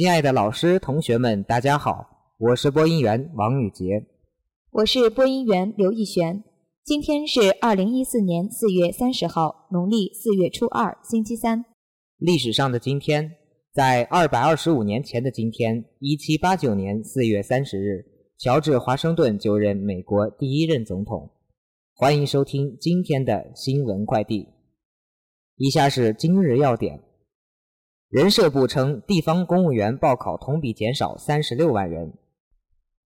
亲爱的老师、同学们，大家好，我是播音员王宇杰，我是播音员刘逸璇。今天是二零一四年四月三十号，农历四月初二，星期三。历史上的今天，在二百二十五年前的今天，一七八九年四月三十日，乔治·华盛顿就任美国第一任总统。欢迎收听今天的新闻快递。以下是今日要点。人社部称，地方公务员报考同比减少三十六万人。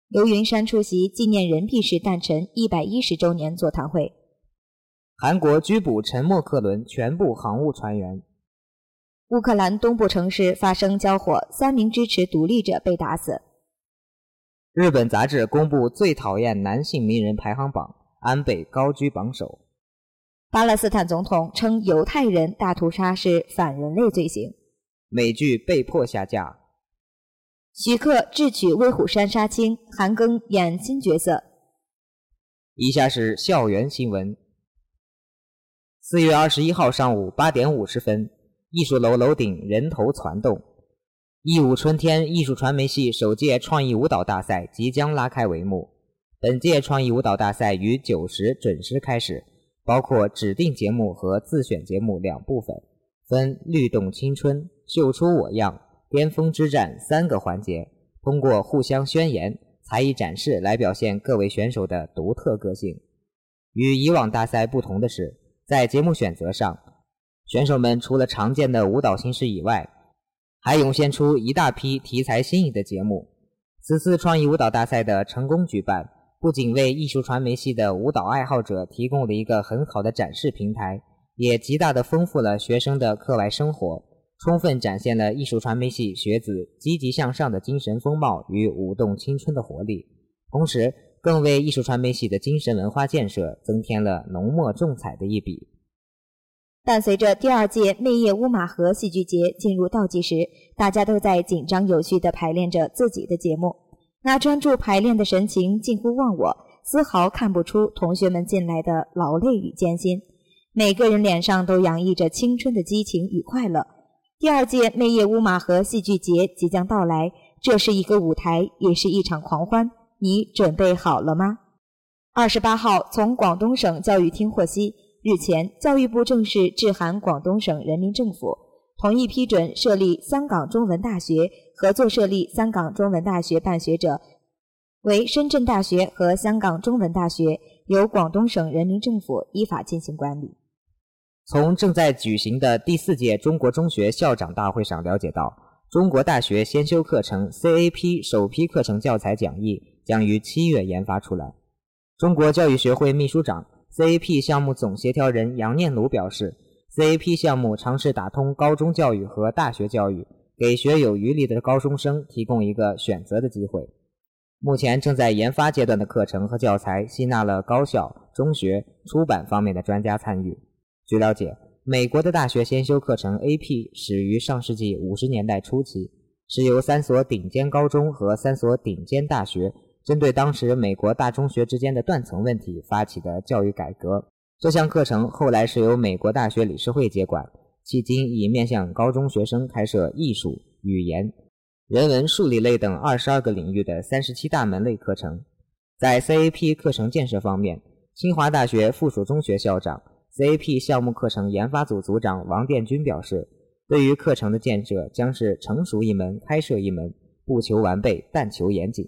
刘云山出席纪念任弼时诞辰一百一十周年座谈会。韩国拘捕沉没客轮全部航务船员。乌克兰东部城市发生交火，三名支持独立者被打死。日本杂志公布最讨厌男性名人排行榜，安倍高居榜首。巴勒斯坦总统称犹太人大屠杀是反人类罪行。美剧被迫下架。徐克智取《威虎山》杀青，韩庚演新角色。以下是校园新闻。四月二十一号上午八点五十分，艺术楼楼顶人头攒动。艺舞春天艺术传媒系首届创意舞蹈大赛即将拉开帷幕。本届创意舞蹈大赛于九时准时开始，包括指定节目和自选节目两部分，分律动青春。秀出我样、巅峰之战三个环节，通过互相宣言、才艺展示来表现各位选手的独特个性。与以往大赛不同的是，在节目选择上，选手们除了常见的舞蹈形式以外，还涌现出一大批题材新颖的节目。此次创意舞蹈大赛的成功举办，不仅为艺术传媒系的舞蹈爱好者提供了一个很好的展示平台，也极大地丰富了学生的课外生活。充分展现了艺术传媒系学子积极向上的精神风貌与舞动青春的活力，同时更为艺术传媒系的精神文化建设增添了浓墨重彩的一笔。但随着第二届媚叶乌马河戏剧节进入倒计时，大家都在紧张有序地排练着自己的节目，那专注排练的神情近乎忘我，丝毫看不出同学们近来的劳累与艰辛，每个人脸上都洋溢着青春的激情与快乐。第二届媚叶乌马河戏剧节即将到来，这是一个舞台，也是一场狂欢。你准备好了吗？二十八号，从广东省教育厅获悉，日前教育部正式致函广东省人民政府，同意批准设立香港中文大学，合作设立香港中文大学办学者为深圳大学和香港中文大学，由广东省人民政府依法进行管理。从正在举行的第四届中国中学校长大会上了解到，中国大学先修课程 CAP 首批课程教材讲义将于七月研发出来。中国教育学会秘书长、CAP 项目总协调人杨念鲁表示，CAP 项目尝试打通高中教育和大学教育，给学有余力的高中生提供一个选择的机会。目前正在研发阶段的课程和教材吸纳了高校、中学、出版方面的专家参与。据了解，美国的大学先修课程 AP 始于上世纪五十年代初期，是由三所顶尖高中和三所顶尖大学针对当时美国大中学之间的断层问题发起的教育改革。这项课程后来是由美国大学理事会接管，迄今已面向高中学生开设艺术、语言、人文、数理类等二十二个领域的三十七大门类课程。在 CAP 课程建设方面，清华大学附属中学校长。CAP 项目课程研发组组长王殿军表示：“对于课程的建设，将是成熟一门开设一门，不求完备，但求严谨。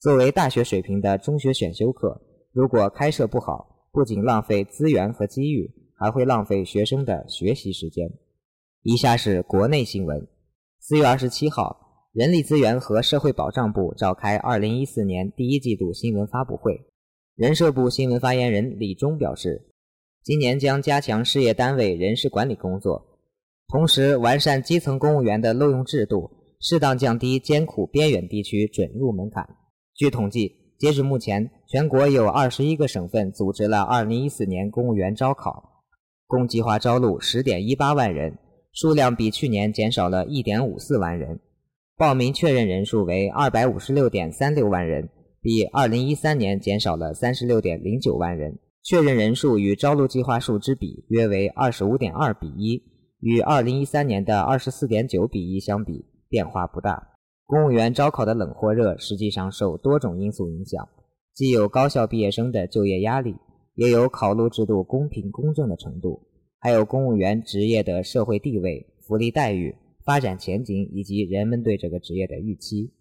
作为大学水平的中学选修课，如果开设不好，不仅浪费资源和机遇，还会浪费学生的学习时间。”以下是国内新闻：四月二十七号，人力资源和社会保障部召开二零一四年第一季度新闻发布会，人社部新闻发言人李忠表示。今年将加强事业单位人事管理工作，同时完善基层公务员的录用制度，适当降低艰苦边远地区准入门槛。据统计，截至目前，全国有二十一个省份组织了二零一四年公务员招考，共计划招录十点一八万人，数量比去年减少了一点五四万人。报名确认人数为二百五十六点三六万人，比二零一三年减少了三十六点零九万人。确认人数与招录计划数之比约为二十五点二比一，与二零一三年的二十四点九比一相比，变化不大。公务员招考的冷或热，实际上受多种因素影响，既有高校毕业生的就业压力，也有考录制度公平公正的程度，还有公务员职业的社会地位、福利待遇、发展前景以及人们对这个职业的预期。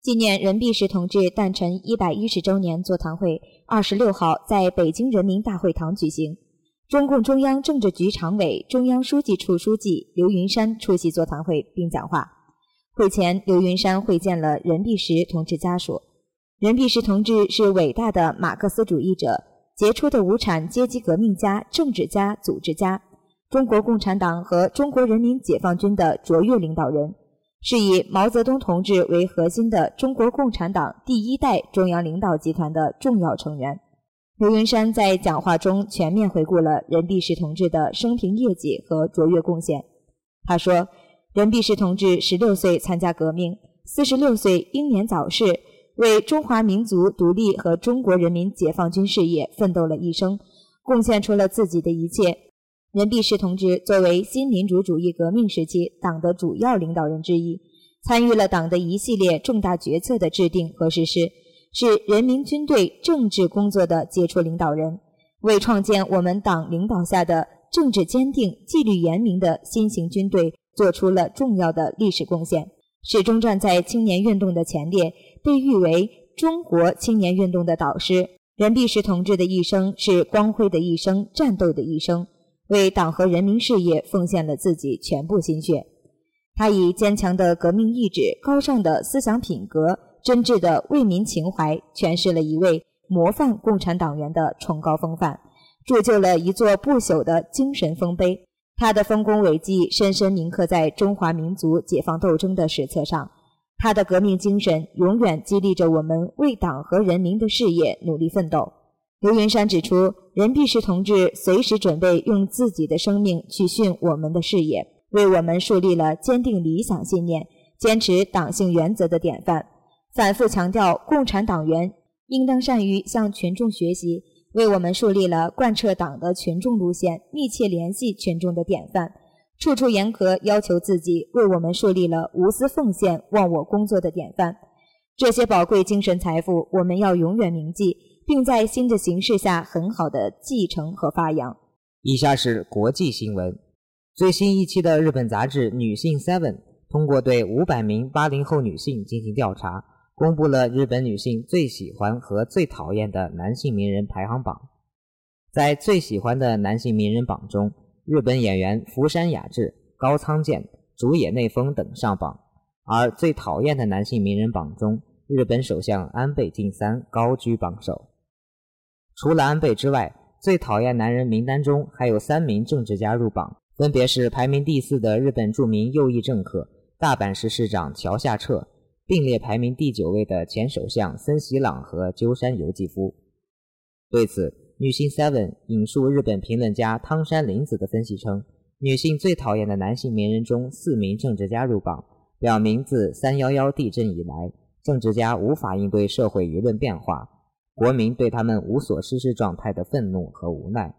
纪念任弼时同志诞辰一百一十周年座谈会二十六号在北京人民大会堂举行，中共中央政治局常委、中央书记处书记刘云山出席座谈会并讲话。会前，刘云山会见了任弼时同志家属。任弼时同志是伟大的马克思主义者，杰出的无产阶级革命家、政治家、组织家，中国共产党和中国人民解放军的卓越领导人，是以毛泽东同志为核心的中国共产党第一代中央领导集团的重要成员。刘云山在讲话中全面回顾了任弼时同志的生平业绩和卓越贡献。他说。任弼时同志十六岁参加革命，四十六岁英年早逝，为中华民族独立和中国人民解放军事业奋斗了一生，贡献出了自己的一切。任弼时同志作为新民主主义革命时期党的主要领导人之一，参与了党的一系列重大决策的制定和实施，是人民军队政治工作的杰出领导人，为创建我们党领导下的政治坚定、纪律严明的新型军队。做出了重要的历史贡献，始终站在青年运动的前列，被誉为中国青年运动的导师。任弼时同志的一生是光辉的一生，战斗的一生，为党和人民事业奉献了自己全部心血。他以坚强的革命意志、高尚的思想品格、真挚的为民情怀，诠释了一位模范共产党员的崇高风范，铸就了一座不朽的精神丰碑。他的丰功伟绩深深铭刻在中华民族解放斗争的史册上，他的革命精神永远激励着我们为党和人民的事业努力奋斗。刘云山指出，任弼时同志随时准备用自己的生命去殉我们的事业，为我们树立了坚定理想信念、坚持党性原则的典范，反复强调共产党员应当善于向群众学习。为我们树立了贯彻党的群众路线、密切联系群众的典范，处处严格要求自己，为我们树立了无私奉献、忘我工作的典范。这些宝贵精神财富，我们要永远铭记，并在新的形势下很好的继承和发扬。以下是国际新闻：最新一期的日本杂志《女性 Seven》通过对五百名八零后女性进行调查。公布了日本女性最喜欢和最讨厌的男性名人排行榜。在最喜欢的男性名人榜中，日本演员福山雅治、高仓健、竹野内丰等上榜；而最讨厌的男性名人榜中，日本首相安倍晋三高居榜首。除了安倍之外，最讨厌男人名单中还有三名政治家入榜，分别是排名第四的日本著名右翼政客大阪市市长桥下彻。并列排名第九位的前首相森喜朗和鸠山由纪夫。对此，女性 Seven 引述日本评论家汤山林子的分析称，女性最讨厌的男性名人中四名政治家入榜，表明自三幺幺地震以来，政治家无法应对社会舆论变化，国民对他们无所事事状态的愤怒和无奈。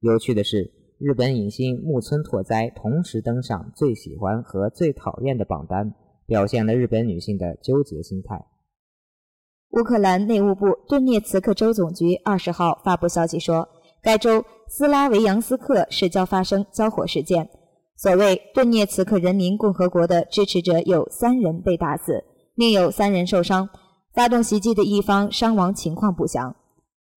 有趣的是，日本影星木村拓哉同时登上最喜欢和最讨厌的榜单。表现了日本女性的纠结心态。乌克兰内务部顿涅茨克州总局二十号发布消息说，该州斯拉维扬斯克市郊发生交火事件，所谓顿涅茨克人民共和国的支持者有三人被打死，另有三人受伤。发动袭击的一方伤亡情况不详。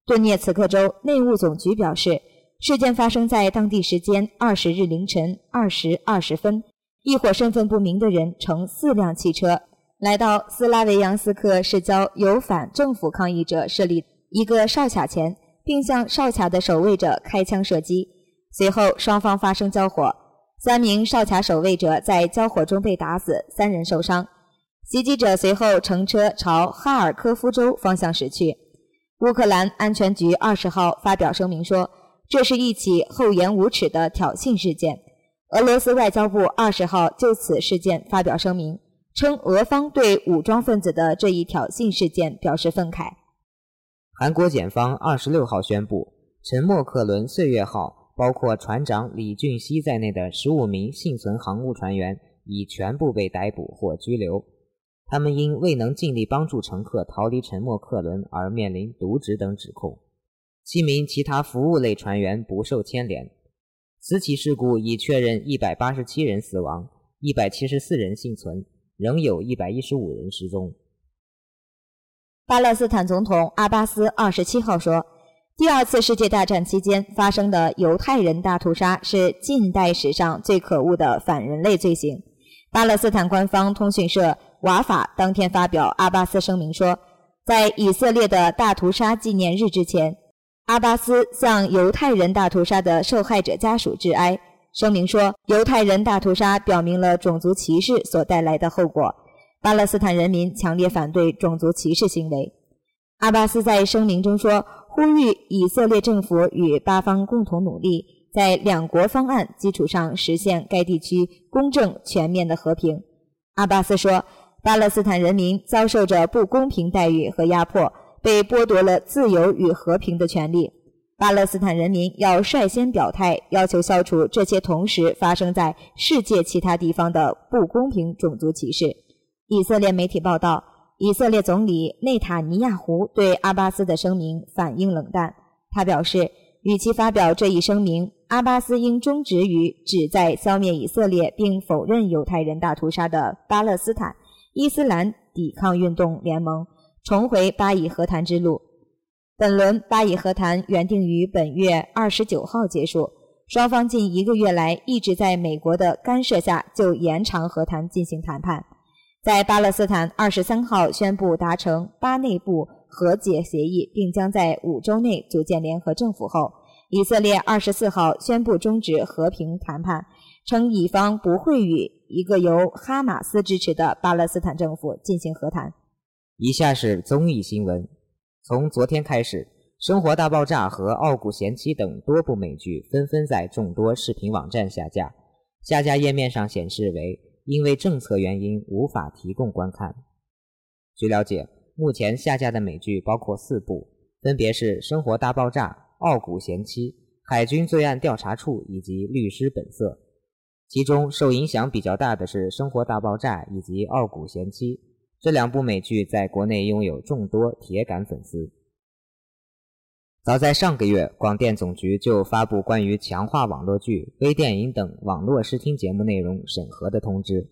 顿涅茨克州内务总局表示，事件发生在当地时间二十日凌晨二时二十分。一伙身份不明的人乘四辆汽车来到斯拉维扬斯克市郊，由反政府抗议者设立一个哨卡前，并向哨卡的守卫者开枪射击。随后双方发生交火，三名哨卡守卫者在交火中被打死，三人受伤。袭击者随后乘车朝哈尔科夫州方向驶去。乌克兰安全局二十号发表声明说，这是一起厚颜无耻的挑衅事件。俄罗斯外交部二十号就此事件发表声明，称俄方对武装分子的这一挑衅事件表示愤慨。韩国检方二十六号宣布，沉没客轮“岁月号”包括船长李俊熙在内的十五名幸存航母船员已全部被逮捕或拘留。他们因未能尽力帮助乘客逃离沉没客轮而面临渎职等指控。七名其他服务类船员不受牵连。此起事故已确认一百八十七人死亡，一百七十四人幸存，仍有一百一十五人失踪。巴勒斯坦总统阿巴斯二十七号说。第二次世界大战期间发生的犹太人大屠杀是近代史上最可恶的反人类罪行。巴勒斯坦官方通讯社瓦法当天发表阿巴斯声明说，在以色列的大屠杀纪念日之前，阿巴斯向犹太人大屠杀的受害者家属致哀。声明说，犹太人大屠杀表明了种族歧视所带来的后果。巴勒斯坦人民强烈反对种族歧视行为。阿巴斯在声明中说。呼吁以色列政府与巴方共同努力，在两国方案基础上实现该地区公正全面的和平。阿巴斯说：“巴勒斯坦人民遭受着不公平待遇和压迫，被剥夺了自由与和平的权利。巴勒斯坦人民要率先表态，要求消除这些同时发生在世界其他地方的不公平种族歧视。”以色列媒体报道。以色列总理内塔尼亚胡对阿巴斯的声明反应冷淡。他表示，与其发表这一声明，阿巴斯应终止于旨在消灭以色列并否认犹太人大屠杀的巴勒斯坦伊斯兰抵抗运动联盟，重回巴以和谈之路。本轮巴以和谈原定于本月二十九号结束，双方近一个月来一直在美国的干涉下就延长和谈进行谈判。在巴勒斯坦二十三号宣布达成巴内部和解协议，并将在五周内组建联合政府后，以色列二十四号宣布终止和平谈判，称乙方不会与一个由哈马斯支持的巴勒斯坦政府进行和谈。以下是综艺新闻：从昨天开始，《生活大爆炸》和《傲骨贤妻》等多部美剧纷纷在众多视频网站下架，下架页面上显示为。因为政策原因无法提供观看。据了解，目前下架的美剧包括四部，分别是《生活大爆炸》《傲骨贤妻》《海军罪案调查处》以及《律师本色》。其中受影响比较大的是《生活大爆炸》以及《傲骨贤妻》这两部美剧，在国内拥有众多铁杆粉丝。早在上个月，广电总局就发布关于强化网络剧、微电影等网络视听节目内容审核的通知。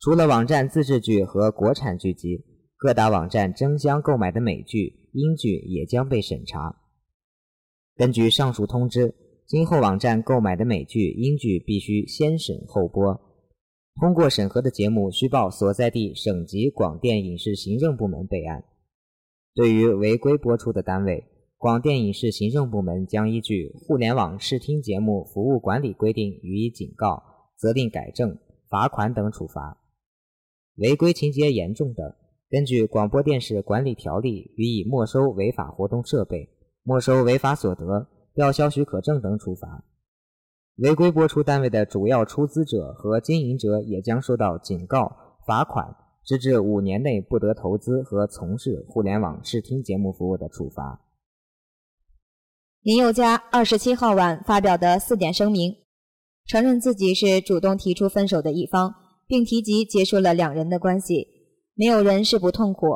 除了网站自制剧和国产剧集，各大网站争相购买的美剧、英剧也将被审查。根据上述通知，今后网站购买的美剧、英剧必须先审后播，通过审核的节目需报所在地省级广电影视行政部门备案。对于违规播出的单位，广电影视行政部门将依据《互联网视听节目服务管理规定》予以警告、责令改正、罚款等处罚；违规情节严重的，根据《广播电视管理条例》予以没收违法活动设备、没收违法所得、吊销许可证等处罚。违规播出单位的主要出资者和经营者也将受到警告、罚款，直至五年内不得投资和从事互联网视听节目服务的处罚。林宥嘉二十七号晚发表的四点声明，承认自己是主动提出分手的一方，并提及结束了两人的关系。没有人是不痛苦。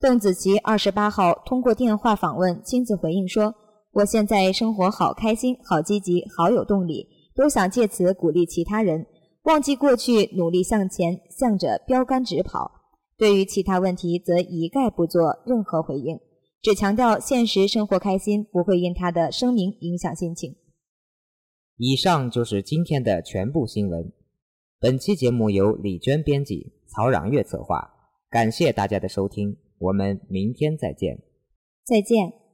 邓紫棋二十八号通过电话访问亲自回应说：“我现在生活好开心，好积极，好有动力，都想借此鼓励其他人，忘记过去，努力向前，向着标杆直跑。对于其他问题，则一概不做任何回应。”只强调现实生活开心，不会因他的声明影响心情。以上就是今天的全部新闻。本期节目由李娟编辑，曹冉月策划。感谢大家的收听，我们明天再见。再见。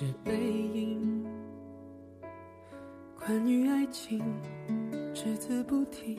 是背影。关于爱情只字不提。